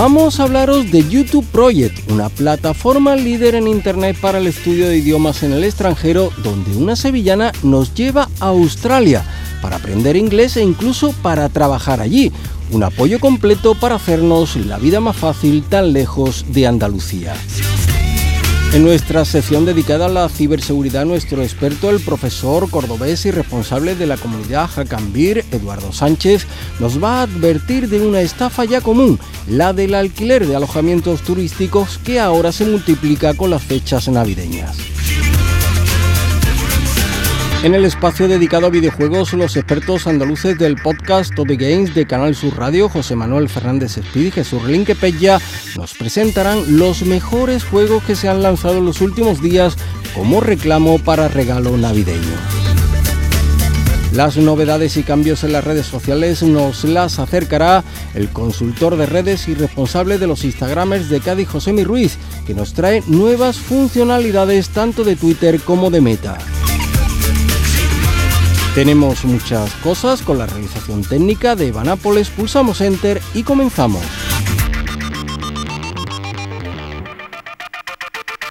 Vamos a hablaros de YouTube Project, una plataforma líder en Internet para el estudio de idiomas en el extranjero, donde una sevillana nos lleva a Australia para aprender inglés e incluso para trabajar allí. Un apoyo completo para hacernos la vida más fácil tan lejos de Andalucía. En nuestra sección dedicada a la ciberseguridad, nuestro experto, el profesor cordobés y responsable de la comunidad Jacambir, Eduardo Sánchez, nos va a advertir de una estafa ya común, la del alquiler de alojamientos turísticos que ahora se multiplica con las fechas navideñas. En el espacio dedicado a videojuegos, los expertos andaluces del podcast Toby Games de Canal Sur Radio, José Manuel Fernández Espíritu y Jesús Linquepella, nos presentarán los mejores juegos que se han lanzado en los últimos días como reclamo para regalo navideño. Las novedades y cambios en las redes sociales nos las acercará el consultor de redes y responsable de los Instagramers de Cádiz, José Ruiz, que nos trae nuevas funcionalidades tanto de Twitter como de Meta. Tenemos muchas cosas con la realización técnica de Banápoles, pulsamos Enter y comenzamos.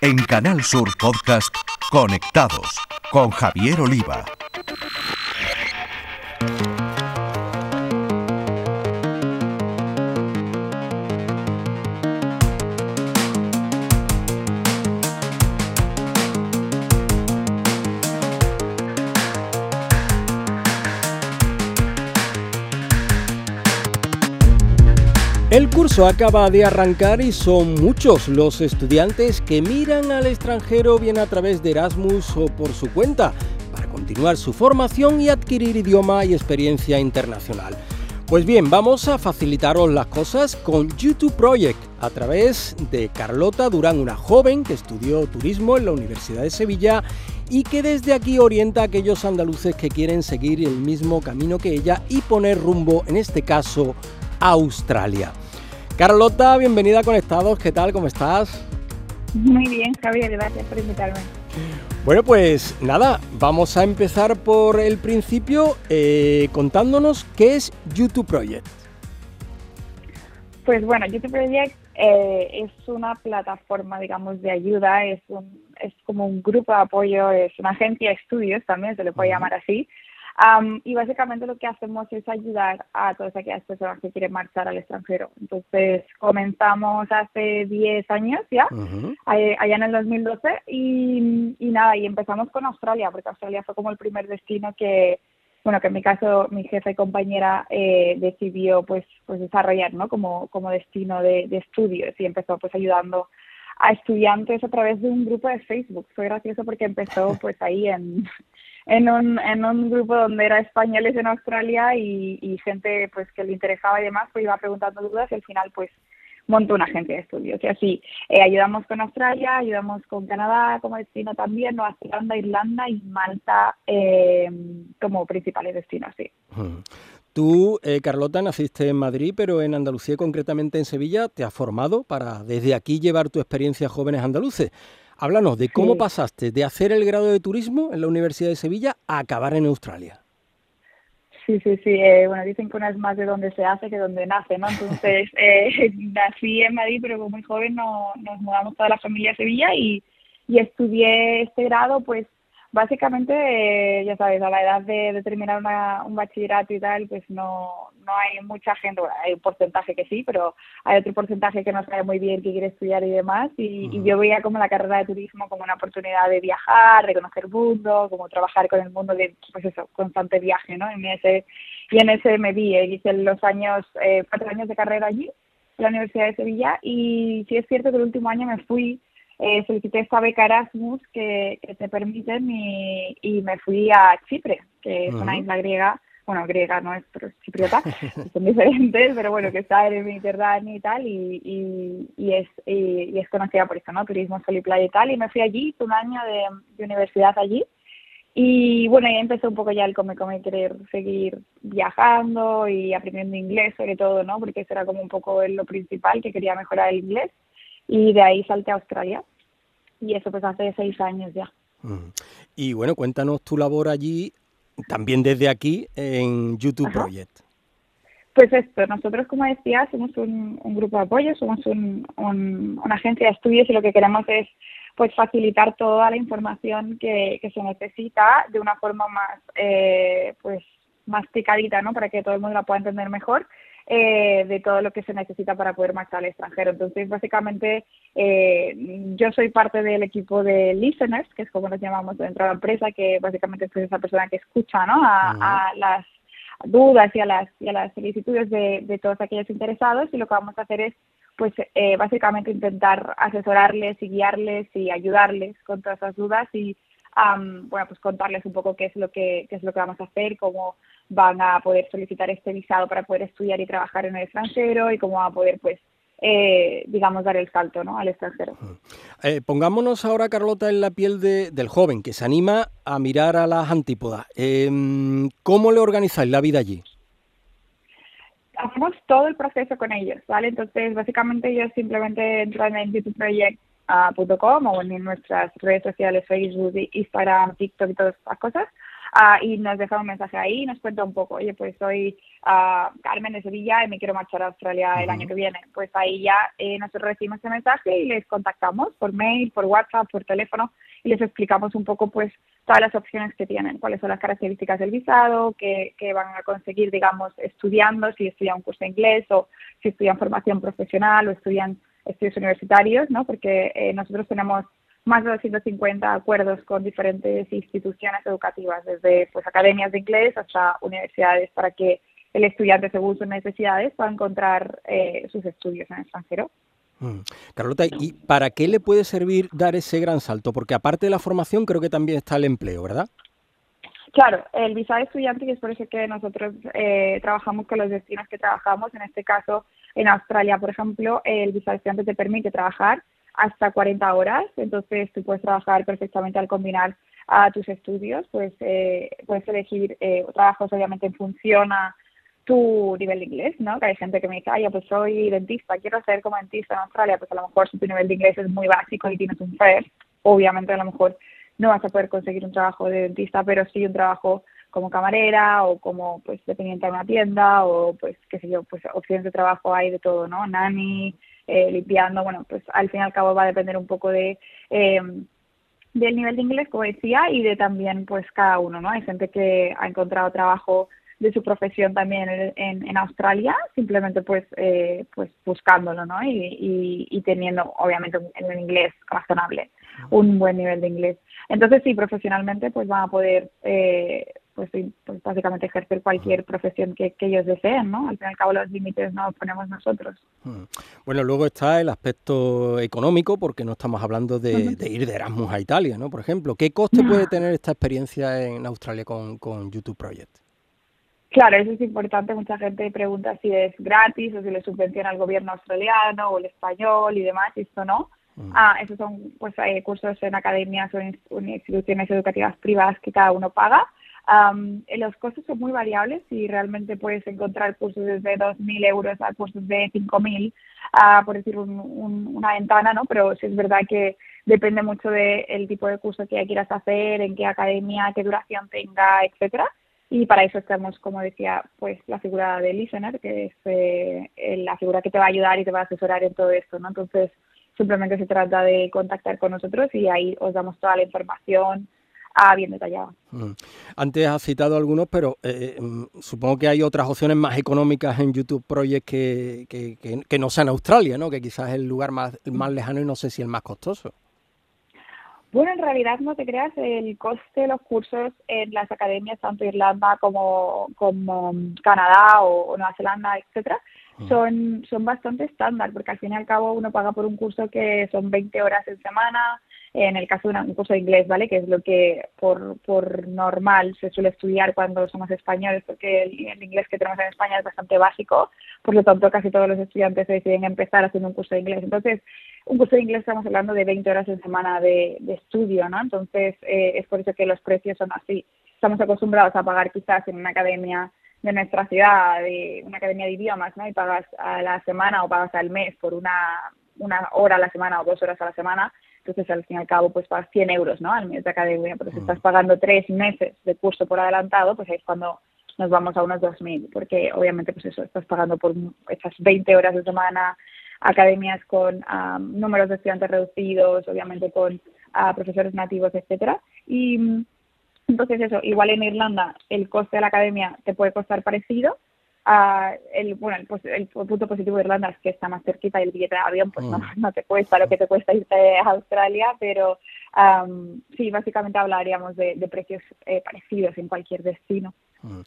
En Canal Sur Podcast, Conectados con Javier Oliva. El curso acaba de arrancar y son muchos los estudiantes que miran al extranjero bien a través de Erasmus o por su cuenta para continuar su formación y adquirir idioma y experiencia internacional. Pues bien, vamos a facilitaros las cosas con YouTube Project a través de Carlota Durán, una joven que estudió turismo en la Universidad de Sevilla y que desde aquí orienta a aquellos andaluces que quieren seguir el mismo camino que ella y poner rumbo, en este caso, Australia. Carlota, bienvenida a Conectados, ¿qué tal? ¿Cómo estás? Muy bien, Javier, gracias por invitarme. Bueno, pues nada, vamos a empezar por el principio eh, contándonos qué es YouTube Project. Pues bueno, YouTube Project eh, es una plataforma, digamos, de ayuda, es, un, es como un grupo de apoyo, es una agencia de estudios también, se le puede llamar así, y básicamente lo que hacemos es ayudar a todas aquellas personas que quieren marchar al extranjero. Entonces comenzamos hace 10 años ya, allá en el 2012, y, y nada, y empezamos con Australia, porque Australia fue como el primer destino que, bueno, que en mi caso mi jefe y compañera eh, decidió pues, pues desarrollar, ¿no? Como, como destino de, de estudios y empezó pues ayudando a estudiantes a través de un grupo de Facebook. Fue gracioso porque empezó pues ahí en, en un, en un grupo donde era españoles en Australia y, gente pues que le interesaba y demás, pues iba preguntando dudas y al final pues montó una agencia de estudios. Y así, eh, ayudamos con Australia, ayudamos con Canadá como destino también, Nueva Zelanda, Irlanda y Malta eh, como principales destinos, sí. Tú, eh, Carlota, naciste en Madrid, pero en Andalucía, concretamente en Sevilla, te has formado para desde aquí llevar tu experiencia a jóvenes andaluces. Háblanos de cómo pasaste de hacer el grado de turismo en la Universidad de Sevilla a acabar en Australia. Sí, sí, sí. Eh, bueno, dicen que una es más de donde se hace que donde nace, ¿no? Entonces, eh, nací en Madrid, pero muy joven no, nos mudamos toda la familia a Sevilla y, y estudié este grado, pues, básicamente, eh, ya sabes, a la edad de, terminar un bachillerato y tal, pues no, no hay mucha gente, bueno, hay un porcentaje que sí, pero hay otro porcentaje que no sabe muy bien qué quiere estudiar y demás. Y, yo veía como la carrera de turismo como una oportunidad de viajar, de conocer el mundo, como trabajar con el mundo de, pues eso, constante viaje, ¿no? En ese, y en ese me vi, eh, hice los años, eh, cuatro años de carrera allí, en la Universidad de Sevilla, y sí es cierto que el último año me fui eh, solicité esta beca Erasmus que, te permiten y, y, me fui a Chipre, que es una isla griega bueno, griega no es, pero es chipriota, son diferentes, pero bueno, que está en el Mediterráneo y tal, y, y, es, y, es conocida por eso, ¿no? Turismo, sol y playa y tal, y me fui allí, hice un año de, universidad allí, y bueno, ahí empezó un poco ya el come, come, querer seguir viajando y aprendiendo inglés sobre todo, ¿no? Porque eso era como un poco lo principal, que quería mejorar el inglés, y de ahí salté a Australia, y eso pues hace seis años ya. Y bueno, cuéntanos tu labor allí, también desde aquí, en YouTube Project. Pues esto, nosotros como decía, somos un, grupo de apoyo, somos un, una agencia de estudios y lo que queremos es pues facilitar toda la información que, que se necesita de una forma más eh, pues más picadita, ¿no? Para que todo el mundo la pueda entender mejor eh, de todo lo que se necesita para poder marchar al extranjero. Entonces, básicamente, eh, yo soy parte del equipo de listeners, que es como nos llamamos dentro de la empresa, que básicamente es esa persona que escucha ¿no? a, las dudas y a las, y a las solicitudes de, de todos aquellos interesados y lo que vamos a hacer es pues eh, básicamente intentar asesorarles y guiarles y ayudarles con todas esas dudas y bueno pues contarles un poco qué es lo que qué es lo que vamos a hacer cómo van a poder solicitar este visado para poder estudiar y trabajar en el extranjero y cómo van a poder, pues, eh, digamos, dar el salto ¿no? al extranjero. Eh, pongámonos ahora, Carlota, en la piel de, del joven que se anima a mirar a las antípodas. Em, ¿Cómo le organizáis la vida allí? Hacemos todo el proceso con ellos, ¿vale? Entonces, básicamente ellos simplemente entran en youtubeproject.com o en nuestras redes sociales, Facebook, Instagram, TikTok y todas estas cosas. Ah, y nos deja un mensaje ahí y nos cuenta un poco, oye, pues soy uh, Carmen de Sevilla y me quiero marchar a Australia el año que viene. Pues ahí ya eh, nosotros recibimos ese mensaje y les contactamos por mail, por WhatsApp, por teléfono y les explicamos un poco pues todas las opciones que tienen, cuáles son las características del visado, qué, qué van a conseguir, digamos, estudiando, si estudian un curso de inglés o si estudian formación profesional o estudian estudios universitarios, ¿no? Porque eh, nosotros tenemos más de 250 acuerdos con diferentes instituciones educativas, desde pues academias de inglés hasta universidades, para que el estudiante, según sus necesidades, pueda encontrar eh, sus estudios en el extranjero. Mm. Carlota, ¿y para qué le puede servir dar ese gran salto? Porque aparte de la formación, creo que también está el empleo, ¿verdad? Claro, el visado de estudiante, y es por eso que nosotros eh, trabajamos con los destinos que trabajamos, en este caso en Australia, por ejemplo, el visado estudiante te permite trabajar hasta 40 horas, entonces tú puedes trabajar perfectamente al combinar a tus estudios, pues eh, puedes elegir eh, trabajos obviamente en función a tu nivel de inglés, ¿no? Que hay gente que me dice, ay, pues soy dentista, quiero ser como dentista en Australia, pues a lo mejor si tu nivel de inglés es muy básico y tienes un FIRST, obviamente a lo mejor no vas a poder conseguir un trabajo de dentista, pero sí un trabajo como camarera o como pues dependiente de una tienda o pues qué sé yo, pues opciones de trabajo hay de todo, ¿no? Nani, eh, limpiando, bueno, pues al fin y al cabo va a depender un poco de eh, del nivel de inglés, como decía, y de también pues cada uno, ¿no? Hay gente que ha encontrado trabajo de su profesión también en, en, Australia, simplemente pues eh, pues buscándolo, ¿no? Y, y, teniendo obviamente un, un, inglés razonable, un buen nivel de inglés. Entonces sí, profesionalmente pues van a poder eh, pues, pues básicamente ejercer cualquier profesión que, ellos deseen, ¿no? Al fin y al cabo los límites no los ponemos nosotros. Bueno, luego está el aspecto económico, porque no estamos hablando de, ir de Erasmus a Italia, ¿no? Por ejemplo, ¿qué coste puede tener esta experiencia en Australia con, con YouTube Project? Claro, eso es importante. Mucha gente pregunta si es gratis o si le subvenciona el gobierno australiano o el español y demás, y esto no. Ah, esos son pues cursos en academias o en instituciones educativas privadas que cada uno paga. Um, los costos son muy variables y realmente puedes encontrar cursos desde 2.000 euros a cursos de 5.000, uh, por decir una ventana, ¿no? Pero sí es verdad que depende mucho del tipo de curso que quieras hacer, en qué academia, qué duración tenga, etcétera. Y para eso estamos, como decía, pues la figura de listener, que es eh, la figura que te va a ayudar y te va a asesorar en todo esto, ¿no? Entonces, simplemente se trata de contactar con nosotros y ahí os damos toda la información, bien detallada. Mm. Antes has citado algunos, pero eh, mm, supongo que hay otras opciones más económicas en YouTube Project que, que, que, no sean Australia, ¿no? que quizás es el lugar más, más lejano y no sé si el más costoso. Bueno, en realidad no te creas, el coste de los cursos en las academias, tanto Irlanda como, como Canadá o, Nueva Zelanda, etcétera, mm. son, son bastante estándar, porque al fin y al cabo uno paga por un curso que son 20 horas en semana, en el caso de un curso de inglés, ¿vale? Que es lo que por, por normal se suele estudiar cuando somos españoles, porque el, inglés que tenemos en España es bastante básico, por lo tanto casi todos los estudiantes deciden empezar haciendo un curso de inglés. Entonces, un curso de inglés estamos hablando de 20 horas en semana de, estudio, ¿no? Entonces, eh, es por eso que los precios son así. Estamos acostumbrados a pagar quizás en una academia de nuestra ciudad, de una academia de idiomas, ¿no? Y pagas a la semana o pagas al mes por una, una hora a la semana o dos horas a la semana entonces al fin y al cabo pues pagas 100 euros ¿no? al mes de academia, pero si mm. estás pagando tres meses de curso por adelantado, pues ahí es cuando nos vamos a unos 2.000, porque obviamente pues eso, estás pagando por esas 20 horas de semana, academias con números de estudiantes reducidos, obviamente con profesores nativos, etcétera, y entonces eso, igual en Irlanda el coste de la academia te puede costar parecido, el, bueno, el, punto positivo de Irlanda es que está más cerquita y el billete de avión pues no, mm. no te cuesta lo que te cuesta irte a Australia, pero sí, básicamente hablaríamos de, precios eh, parecidos en cualquier destino. Mm.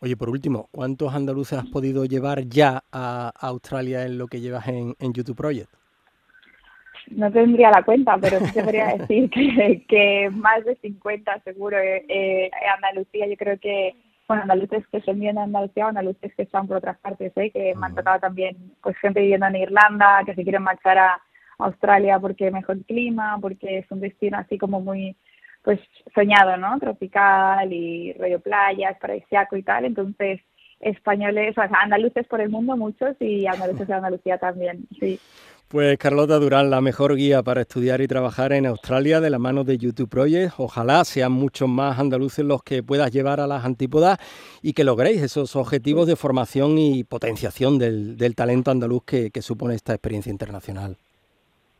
Oye, por último, ¿cuántos andaluces has podido llevar ya a Australia en lo que llevas en, YouTube Project? No tendría la cuenta, pero sí te podría decir que, más de 50 seguro. Eh, eh, Andalucía yo creo que bueno, andaluces que son viviendo en Andalucía o andaluces que están por otras partes, ¿eh? que me han tocado también pues gente viviendo en Irlanda, que se quieren marchar a Australia porque mejor clima, porque es un destino así como muy pues soñado, ¿no? Tropical y rollo playas, paradisiaco y tal, entonces españoles, o sea, andaluces por el mundo muchos y andaluces de Andalucía también, sí. Pues Carlota Durán, la mejor guía para estudiar y trabajar en Australia de la mano de YouTube Project. Ojalá sean muchos más andaluces los que puedas llevar a las antípodas y que logréis esos objetivos de formación y potenciación del, talento andaluz que, supone esta experiencia internacional.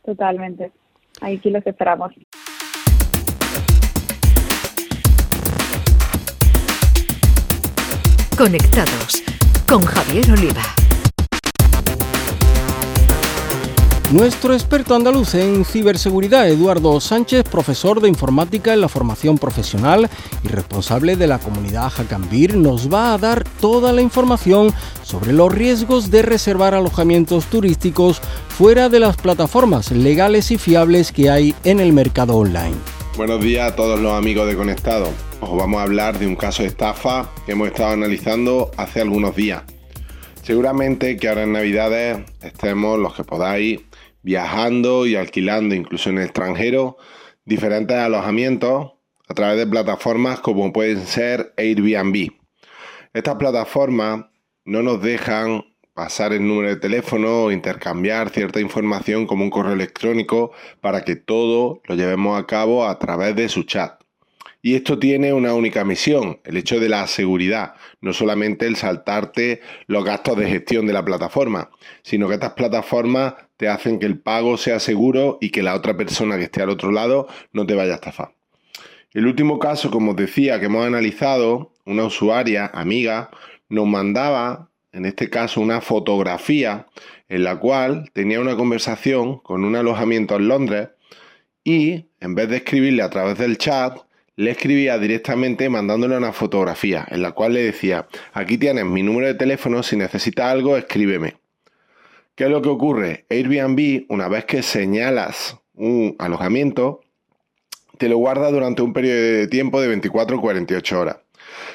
Totalmente. Aquí los esperamos. Conectados con Javier Oliva. Nuestro experto andaluz en ciberseguridad, Eduardo Sánchez, profesor de informática en la formación profesional y responsable de la comunidad Jacambir, nos va a dar toda la información sobre los riesgos de reservar alojamientos turísticos fuera de las plataformas legales y fiables que hay en el mercado online. Buenos días a todos los amigos de Conectado. Os vamos a hablar de un caso de estafa que hemos estado analizando hace algunos días. Seguramente que ahora en Navidades estemos los que podáis viajando y alquilando incluso en el extranjero diferentes alojamientos a través de plataformas como pueden ser Airbnb. Estas plataformas no nos dejan pasar el número de teléfono o intercambiar cierta información como un correo electrónico para que todo lo llevemos a cabo a través de su chat. Y esto tiene una única misión, el hecho de la seguridad, no solamente el saltarte los gastos de gestión de la plataforma, sino que estas plataformas te hacen que el pago sea seguro y que la otra persona que esté al otro lado no te vaya a estafar. El último caso, como os decía, que hemos analizado, una usuaria, amiga, nos mandaba, en este caso, una fotografía en la cual tenía una conversación con un alojamiento en Londres y, en vez de escribirle a través del chat, le escribía directamente mandándole una fotografía en la cual le decía, aquí tienes mi número de teléfono, si necesitas algo, escríbeme. ¿Qué es lo que ocurre? Airbnb, una vez que señalas un alojamiento, te lo guarda durante un periodo de tiempo de 24 o 48 horas.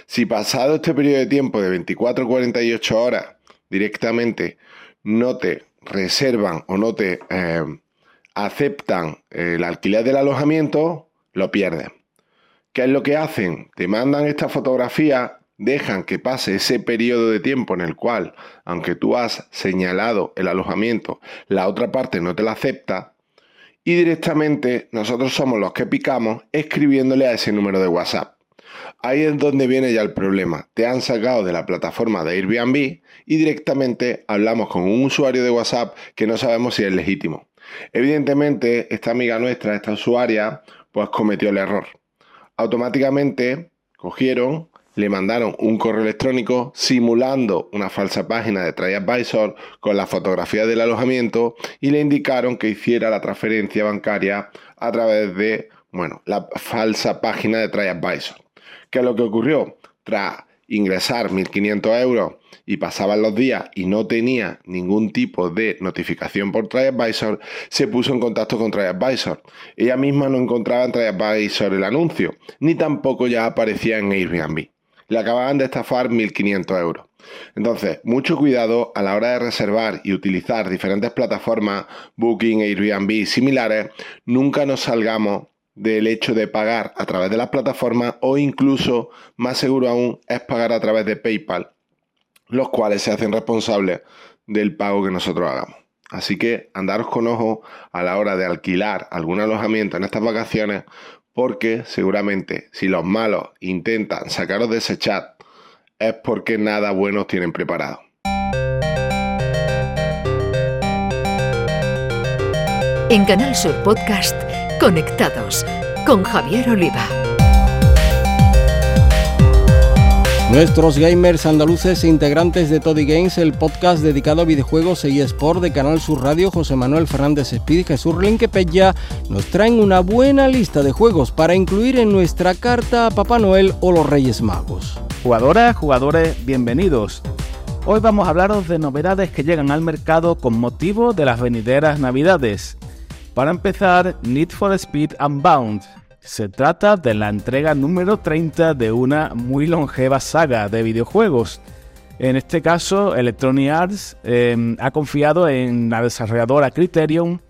Si pasado este periodo de tiempo de 24 o 48 horas directamente no te reservan o no te eh, aceptan el alquiler del alojamiento, lo pierdes. ¿Qué es lo que hacen? Te mandan esta fotografía, dejan que pase ese periodo de tiempo en el cual, aunque tú has señalado el alojamiento, la otra parte no te la acepta y directamente nosotros somos los que picamos escribiéndole a ese número de WhatsApp. Ahí es donde viene ya el problema. Te han sacado de la plataforma de Airbnb y directamente hablamos con un usuario de WhatsApp que no sabemos si es legítimo. Evidentemente, esta amiga nuestra, esta usuaria, pues cometió el error automáticamente cogieron, le mandaron un correo electrónico simulando una falsa página de TriAdvisor con la fotografía del alojamiento y le indicaron que hiciera la transferencia bancaria a través de, bueno, la falsa página de TriAdvisor. ¿Qué es lo que ocurrió? Tras ingresar 1.500 euros y pasaban los días y no tenía ningún tipo de notificación por TradeAdvisor, se puso en contacto con TradeAdvisor. Ella misma no encontraba en TradeAdvisor el anuncio, ni tampoco ya aparecía en Airbnb. Le acababan de estafar 1.500 euros. Entonces, mucho cuidado a la hora de reservar y utilizar diferentes plataformas, Booking, Airbnb y similares, nunca nos salgamos del hecho de pagar a través de las plataformas o incluso, más seguro aún, es pagar a través de PayPal, los cuales se hacen responsables del pago que nosotros hagamos. Así que andaros con ojo a la hora de alquilar algún alojamiento en estas vacaciones, porque seguramente si los malos intentan sacaros de ese chat, es porque nada bueno tienen preparado. En Canal Sur Podcast Conectados con Javier Oliva. Nuestros gamers andaluces e integrantes de Toddy Games, el podcast dedicado a videojuegos y Sport de Canal Sur Radio, José Manuel Fernández Speed Jesús Pella, nos traen una buena lista de juegos para incluir en nuestra carta a Papá Noel o los Reyes Magos. Jugadoras, jugadores, bienvenidos. Hoy vamos a hablaros de novedades que llegan al mercado con motivo de las venideras navidades. Para empezar, Need for Speed Unbound. Se trata de la entrega número 30 de una muy longeva saga de videojuegos. En este caso, Electronic Arts em, ha confiado en la desarrolladora Criterion,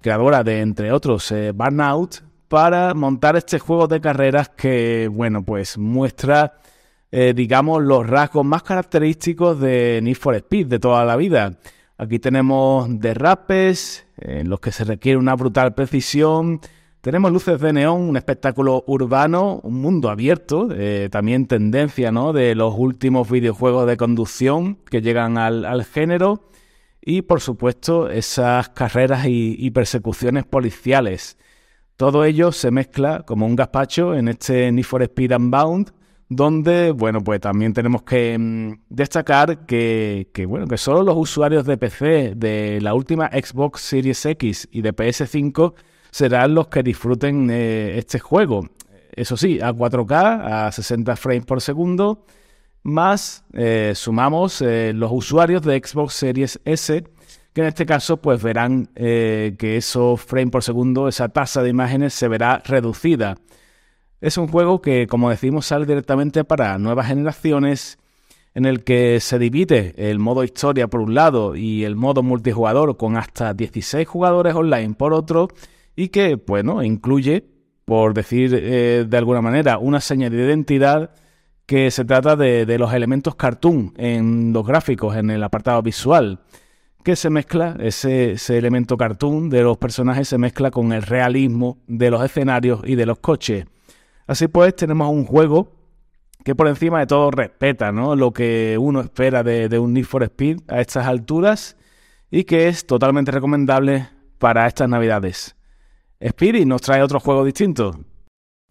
creadora de, entre otros, eh, Burnout, para montar este juego de carreras que, bueno, pues muestra, eh, digamos, los rasgos más característicos de Need for Speed de toda la vida. Aquí tenemos derrapes en los que se requiere una brutal precisión. Tenemos luces de neón, un espectáculo urbano, un mundo abierto, eh, también tendencia ¿no? de los últimos videojuegos de conducción que llegan al, género. Y por supuesto esas carreras y persecuciones policiales. Todo ello se mezcla como un gazpacho en este Need for Speed Unbound donde, bueno, pues también tenemos que mm, destacar que, bueno, que solo los usuarios de PC de la última Xbox Series X y de PS5 serán los que disfruten eh, este juego. Eso sí, a 4K, a 60 frames por segundo, más eh, sumamos eh, los usuarios de Xbox Series S, que en este caso pues verán que esos frames por segundo, esa tasa de imágenes se verá reducida. Es un juego que, como decimos, sale directamente para nuevas generaciones, en el que se divide el modo historia por un lado y el modo multijugador con hasta 16 jugadores online por otro, y que, bueno, incluye, por decir eh, de alguna manera, una señal de identidad que se trata de, los elementos cartoon en los gráficos, en el apartado visual, que se mezcla, ese, elemento cartoon de los personajes se mezcla con el realismo de los escenarios y de los coches. Así pues, tenemos un juego que por encima de todo respeta ¿no? lo que uno espera de, un Need for Speed a estas alturas y que es totalmente recomendable para estas navidades. Speedy nos trae otro juego distinto.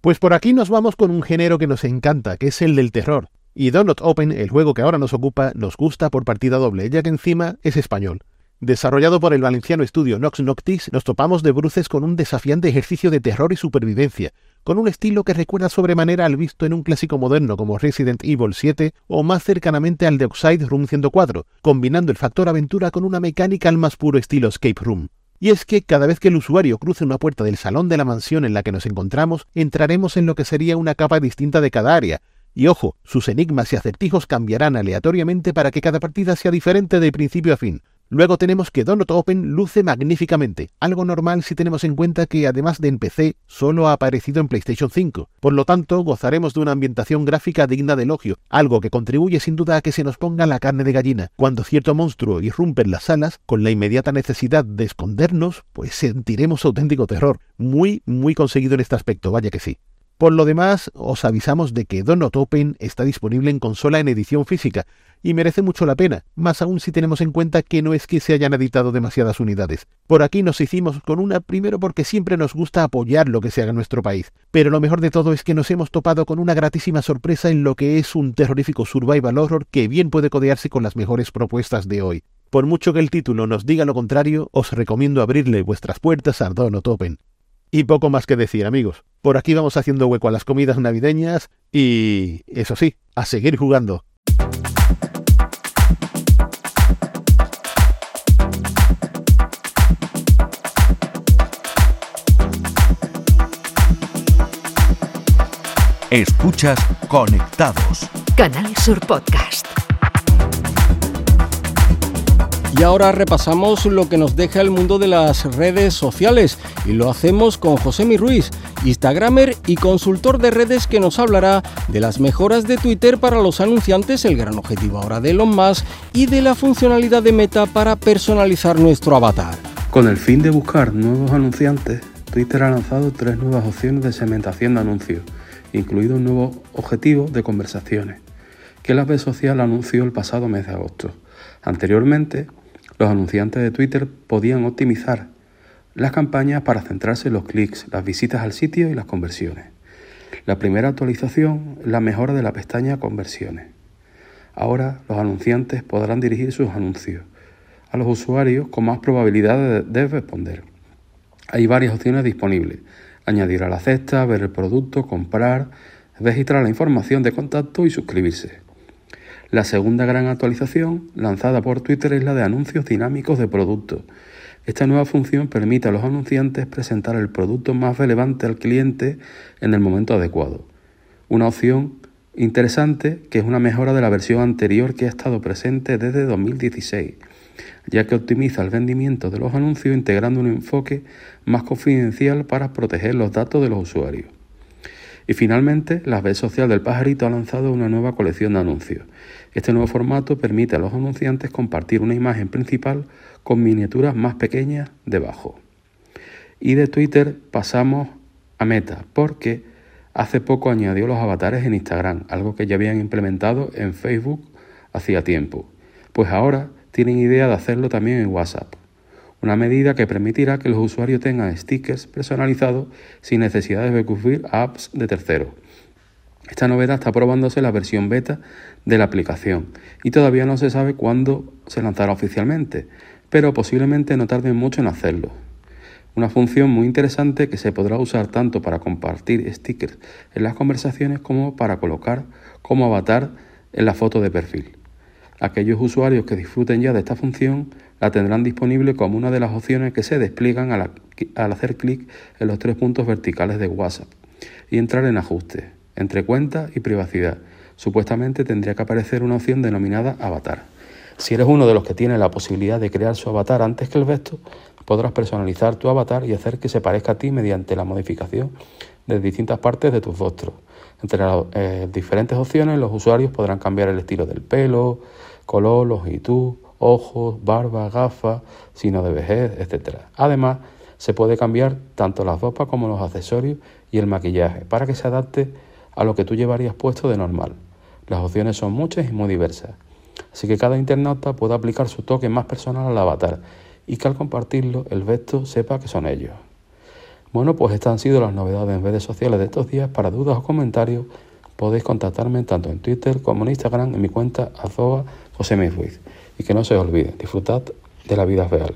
Pues por aquí nos vamos con un género que nos encanta, que es el del terror. Y Donut Open, el juego que ahora nos ocupa, nos gusta por partida doble, ya que encima es español. Desarrollado por el valenciano estudio Nox Noctis, nos topamos de bruces con un desafiante ejercicio de terror y supervivencia, con un estilo que recuerda sobremanera al visto en un clásico moderno como Resident Evil 7 o más cercanamente al de Oxide Room 104, combinando el factor aventura con una mecánica al más puro estilo escape room. Y es que cada vez que el usuario cruce una puerta del salón de la mansión en la que nos encontramos, entraremos en lo que sería una capa distinta de cada área, y ojo, sus enigmas y acertijos cambiarán aleatoriamente para que cada partida sea diferente de principio a fin, Luego tenemos que Donut Open luce magníficamente, algo normal si tenemos en cuenta que además de en PC, solo ha aparecido en PlayStation 5. Por lo tanto, gozaremos de una ambientación gráfica digna de elogio, algo que contribuye sin duda a que se nos ponga la carne de gallina. Cuando cierto monstruo irrumpe en las salas, con la inmediata necesidad de escondernos, pues sentiremos auténtico terror. Muy, muy conseguido en este aspecto, vaya que sí. Por lo demás, os avisamos de que Donut Open está disponible en consola en edición física, y merece mucho la pena, más aún si tenemos en cuenta que no es que se hayan editado demasiadas unidades. Por aquí nos hicimos con una primero porque siempre nos gusta apoyar lo que se haga en nuestro país, pero lo mejor de todo es que nos hemos topado con una gratísima sorpresa en lo que es un terrorífico survival horror que bien puede codearse con las mejores propuestas de hoy. Por mucho que el título nos diga lo contrario, os recomiendo abrirle vuestras puertas a Donut Open. Y poco más que decir, amigos. Por aquí vamos haciendo hueco a las comidas navideñas, Y eso sí, a seguir jugando. Escuchas Conectados. Canal Sur Podcast. Y ahora repasamos lo que nos deja el mundo de las redes sociales y lo hacemos con José Mi Ruiz, Instagramer y consultor de redes que nos hablará de las mejoras de Twitter para los anunciantes, el gran objetivo ahora de Elon Musk y de la funcionalidad de Meta para personalizar nuestro avatar. Con el fin de buscar nuevos anunciantes, Twitter ha lanzado tres nuevas opciones de segmentación de anuncios incluido un nuevo objetivo de conversaciones, que la red social anunció el pasado mes de agosto. Anteriormente, los anunciantes de Twitter podían optimizar las campañas para centrarse en los clics, las visitas al sitio y las conversiones. La primera actualización es la mejora de la pestaña Conversiones. Ahora los anunciantes podrán dirigir sus anuncios a los usuarios con más probabilidad de, responder. Hay varias opciones disponibles, añadir a la cesta, ver el producto, comprar, registrar la información de contacto y suscribirse. La segunda gran actualización lanzada por Twitter es la de anuncios dinámicos de productos. Esta nueva función permite a los anunciantes presentar el producto más relevante al cliente en el momento adecuado. Una opción interesante que es una mejora de la versión anterior que ha estado presente desde 2016 ya que optimiza el rendimiento de los anuncios integrando un enfoque más confidencial para proteger los datos de los usuarios. Y finalmente, la red social del pajarito ha lanzado una nueva colección de anuncios. Este nuevo formato permite a los anunciantes compartir una imagen principal con miniaturas más pequeñas debajo. Y de Twitter pasamos a Meta, porque hace poco añadió los avatares en Instagram, algo que ya habían implementado en Facebook hacía tiempo. Pues ahora tienen idea de hacerlo también en WhatsApp, una medida que permitirá que los usuarios tengan stickers personalizados sin necesidad de recurrir a apps de terceros. Esta novedad está probándose la versión beta de la aplicación y todavía no se sabe cuándo se lanzará oficialmente, pero posiblemente no tarden mucho en hacerlo. Una función muy interesante que se podrá usar tanto para compartir stickers en las conversaciones como para colocar como avatar en la foto de perfil. Aquellos usuarios que disfruten ya de esta función la tendrán disponible como una de las opciones que se despliegan al, hacer clic en los tres puntos verticales de WhatsApp y entrar en ajustes, entre cuenta y privacidad. Supuestamente tendría que aparecer una opción denominada avatar. Si eres uno de los que tiene la posibilidad de crear su avatar antes que el resto, podrás personalizar tu avatar y hacer que se parezca a ti mediante la modificación de distintas partes de tu rostro. Entre las eh, diferentes opciones, los usuarios podrán cambiar el estilo del pelo, color, longitud, ojos, barba, gafas, signo de vejez, etc. Además, se puede cambiar tanto las ropas como los accesorios y el maquillaje para que se adapte a lo que tú llevarías puesto de normal. Las opciones son muchas y muy diversas, así que cada internauta puede aplicar su toque más personal al avatar y que al compartirlo el resto sepa que son ellos. Bueno, pues estas han sido las novedades en redes sociales de estos días. Para dudas o comentarios podéis contactarme tanto en Twitter como en Instagram en mi cuenta azoa José Ruiz. Y que no se os olvide, disfrutad de la vida real.